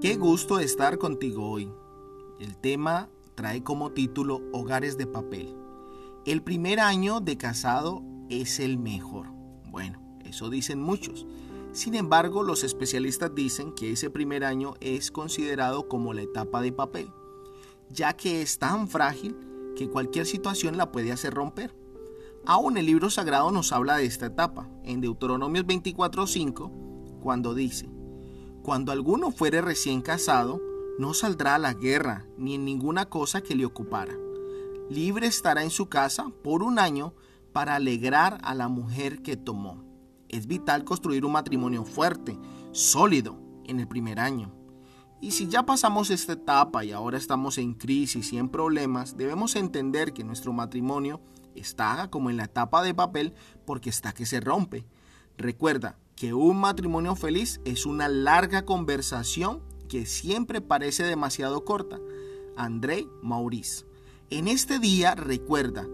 Qué gusto estar contigo hoy. El tema trae como título Hogares de papel. El primer año de casado es el mejor. Bueno, eso dicen muchos. Sin embargo, los especialistas dicen que ese primer año es considerado como la etapa de papel, ya que es tan frágil que cualquier situación la puede hacer romper. Aún el libro sagrado nos habla de esta etapa, en Deuteronomios 24:5, cuando dice, cuando alguno fuere recién casado, no saldrá a la guerra ni en ninguna cosa que le ocupara. Libre estará en su casa por un año para alegrar a la mujer que tomó. Es vital construir un matrimonio fuerte, sólido, en el primer año. Y si ya pasamos esta etapa y ahora estamos en crisis y en problemas, debemos entender que nuestro matrimonio está como en la etapa de papel porque está que se rompe. Recuerda, que un matrimonio feliz es una larga conversación que siempre parece demasiado corta. André Maurice. En este día recuerda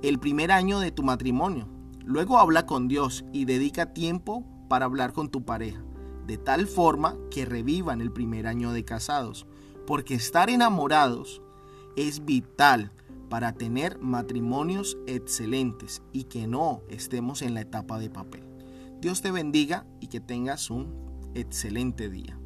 el primer año de tu matrimonio. Luego habla con Dios y dedica tiempo para hablar con tu pareja, de tal forma que revivan el primer año de casados, porque estar enamorados es vital para tener matrimonios excelentes y que no estemos en la etapa de papel. Dios te bendiga y que tengas un excelente día.